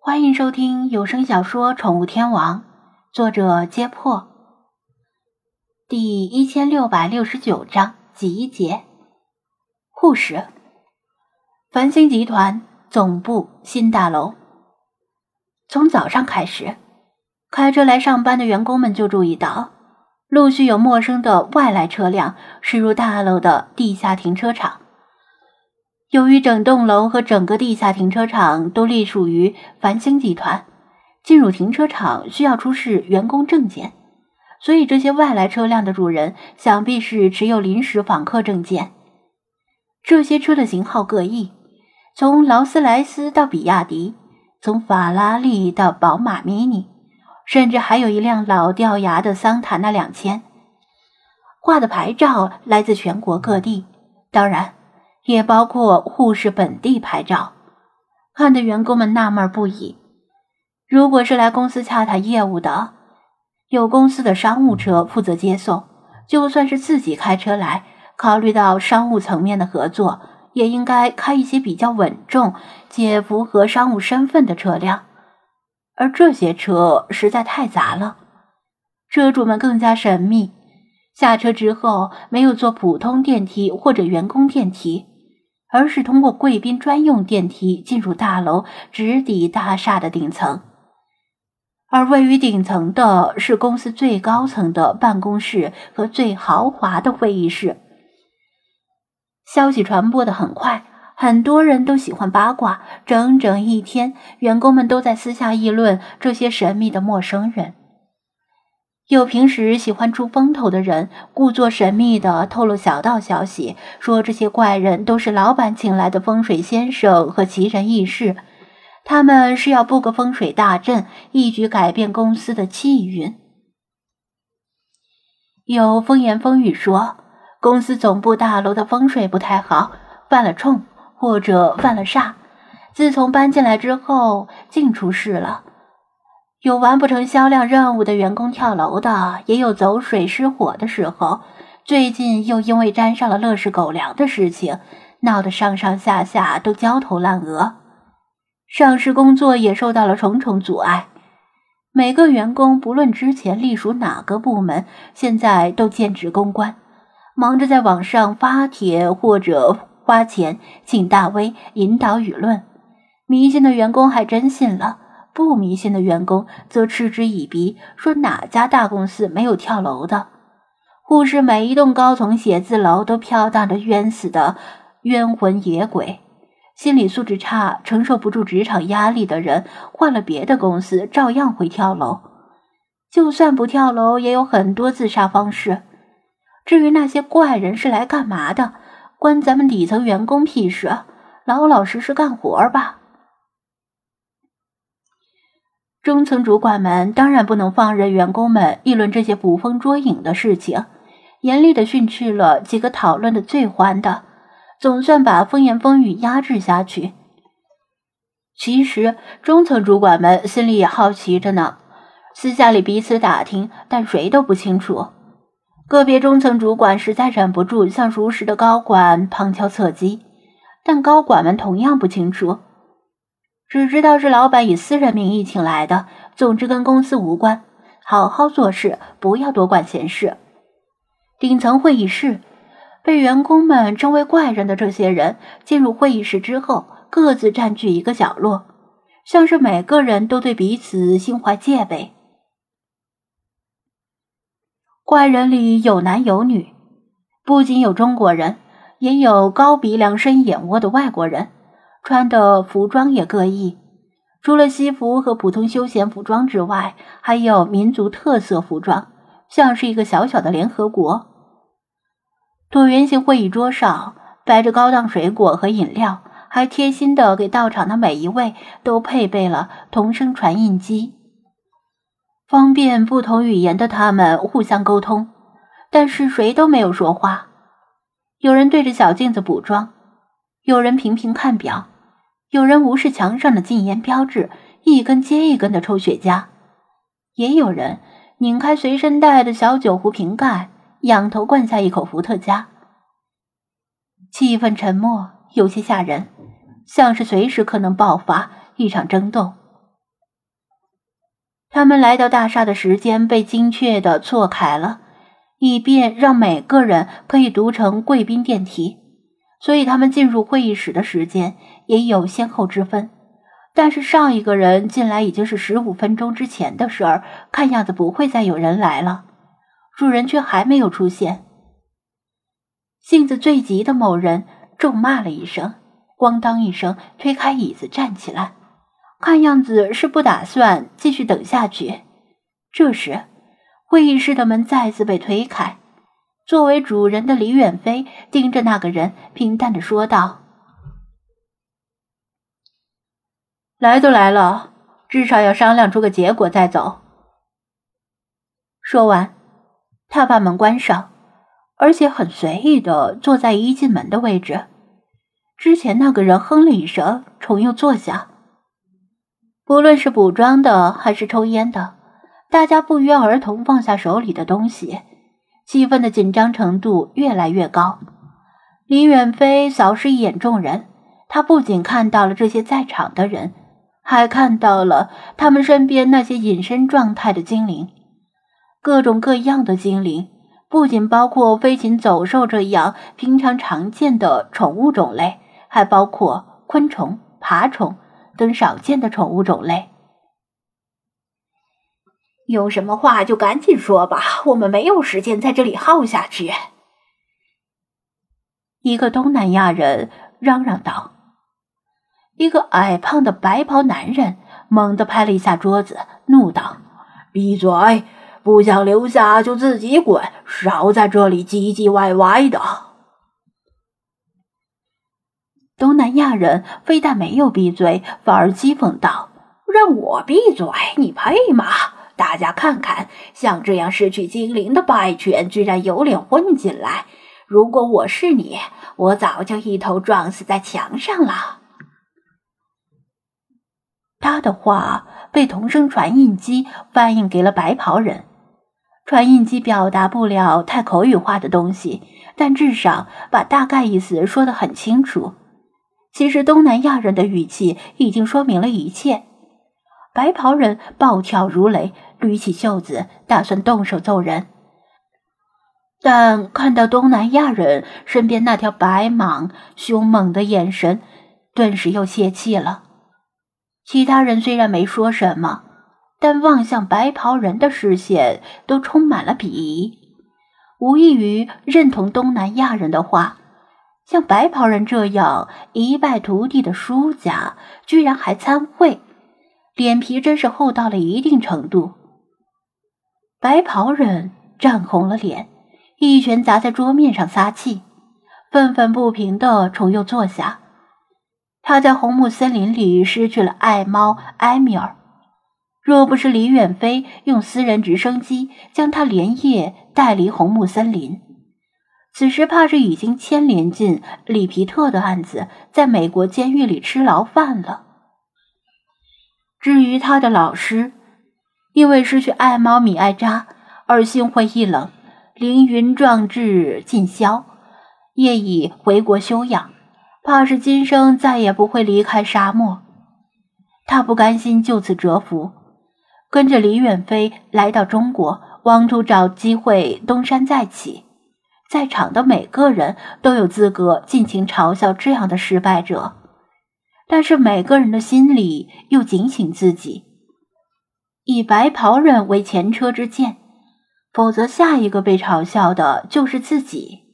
欢迎收听有声小说《宠物天王》，作者：揭破，第一千六百六十九章集结。护士，繁星集团总部新大楼。从早上开始，开车来上班的员工们就注意到，陆续有陌生的外来车辆驶入大楼的地下停车场。由于整栋楼和整个地下停车场都隶属于繁星集团，进入停车场需要出示员工证件，所以这些外来车辆的主人想必是持有临时访客证件。这些车的型号各异，从劳斯莱斯到比亚迪，从法拉利到宝马 Mini，甚至还有一辆老掉牙的桑塔纳两千，挂的牌照来自全国各地，当然。也包括护士本地牌照，看得员工们纳闷不已。如果是来公司洽谈业务的，有公司的商务车负责接送；就算是自己开车来，考虑到商务层面的合作，也应该开一些比较稳重且符合商务身份的车辆。而这些车实在太杂了，车主们更加神秘。下车之后，没有坐普通电梯或者员工电梯。而是通过贵宾专用电梯进入大楼，直抵大厦的顶层。而位于顶层的是公司最高层的办公室和最豪华的会议室。消息传播的很快，很多人都喜欢八卦。整整一天，员工们都在私下议论这些神秘的陌生人。有平时喜欢出风头的人，故作神秘的透露小道消息，说这些怪人都是老板请来的风水先生和奇人异事，他们是要布个风水大阵，一举改变公司的气运。有风言风语说，公司总部大楼的风水不太好，犯了冲或者犯了煞，自从搬进来之后，净出事了。有完不成销量任务的员工跳楼的，也有走水失火的时候。最近又因为沾上了乐视狗粮的事情，闹得上上下下都焦头烂额，上市工作也受到了重重阻碍。每个员工不论之前隶属哪个部门，现在都兼职公关，忙着在网上发帖或者花钱请大 V 引导舆论。迷信的员工还真信了。不迷信的员工则嗤之以鼻，说哪家大公司没有跳楼的？护士每一栋高层写字楼都飘荡着冤死的冤魂野鬼。心理素质差、承受不住职场压力的人，换了别的公司照样会跳楼。就算不跳楼，也有很多自杀方式。至于那些怪人是来干嘛的，关咱们底层员工屁事？老老实实干活吧。中层主管们当然不能放任员工们议论这些捕风捉影的事情，严厉的训斥了几个讨论的最欢的，总算把风言风语压制下去。其实中层主管们心里也好奇着呢，私下里彼此打听，但谁都不清楚。个别中层主管实在忍不住向熟识的高管旁敲侧击，但高管们同样不清楚。只知道是老板以私人名义请来的，总之跟公司无关。好好做事，不要多管闲事。顶层会议室，被员工们称为怪人的这些人进入会议室之后，各自占据一个角落，像是每个人都对彼此心怀戒备。怪人里有男有女，不仅有中国人，也有高鼻梁、深眼窝的外国人。穿的服装也各异，除了西服和普通休闲服装之外，还有民族特色服装，像是一个小小的联合国。椭圆形会议桌上摆着高档水果和饮料，还贴心的给到场的每一位都配备了同声传印机，方便不同语言的他们互相沟通。但是谁都没有说话，有人对着小镜子补妆，有人频频看表。有人无视墙上的禁烟标志，一根接一根的抽雪茄；也有人拧开随身带的小酒壶瓶盖，仰头灌下一口伏特加。气氛沉默，有些吓人，像是随时可能爆发一场争斗。他们来到大厦的时间被精确的错开了，以便让每个人可以读成贵宾电梯，所以他们进入会议室的时间也有先后之分。但是上一个人进来已经是十五分钟之前的事儿，看样子不会再有人来了。主人却还没有出现。性子最急的某人咒骂了一声，咣当一声推开椅子站起来。看样子是不打算继续等下去。这时，会议室的门再次被推开。作为主人的李远飞盯着那个人，平淡的说道：“来都来了，至少要商量出个结果再走。”说完，他把门关上，而且很随意的坐在一进门的位置。之前那个人哼了一声，重又坐下。不论是补妆的还是抽烟的，大家不约而同放下手里的东西，气氛的紧张程度越来越高。李远飞扫视一眼众人，他不仅看到了这些在场的人，还看到了他们身边那些隐身状态的精灵，各种各样的精灵，不仅包括飞禽走兽这样平常常见的宠物种类，还包括昆虫、爬虫。等少见的宠物种类，有什么话就赶紧说吧，我们没有时间在这里耗下去。一个东南亚人嚷嚷道。一个矮胖的白袍男人猛地拍了一下桌子，怒道：“闭嘴！不想留下就自己滚，少在这里唧唧歪歪的。”东南亚人非但没有闭嘴，反而讥讽道：“让我闭嘴，你配吗？大家看看，像这样失去精灵的败犬，居然有脸混进来！如果我是你，我早就一头撞死在墙上了。”他的话被同声传印机翻译给了白袍人。传印机表达不了太口语化的东西，但至少把大概意思说得很清楚。其实，东南亚人的语气已经说明了一切。白袍人暴跳如雷，捋起袖子，打算动手揍人。但看到东南亚人身边那条白蟒凶猛的眼神，顿时又泄气了。其他人虽然没说什么，但望向白袍人的视线都充满了鄙夷，无异于认同东南亚人的话。像白袍人这样一败涂地的输家，居然还参会，脸皮真是厚到了一定程度。白袍人涨红了脸，一拳砸在桌面上撒气，愤愤不平的重又坐下。他在红木森林里失去了爱猫埃米尔，若不是李远飞用私人直升机将他连夜带离红木森林。此时怕是已经牵连进里皮特的案子，在美国监狱里吃牢饭了。至于他的老师，因为失去爱猫米艾扎而心灰意冷，凌云壮志尽消，夜已回国休养，怕是今生再也不会离开沙漠。他不甘心就此蛰伏，跟着李远飞来到中国，妄图找机会东山再起。在场的每个人都有资格尽情嘲笑这样的失败者，但是每个人的心里又警醒自己：以白袍人为前车之鉴，否则下一个被嘲笑的就是自己。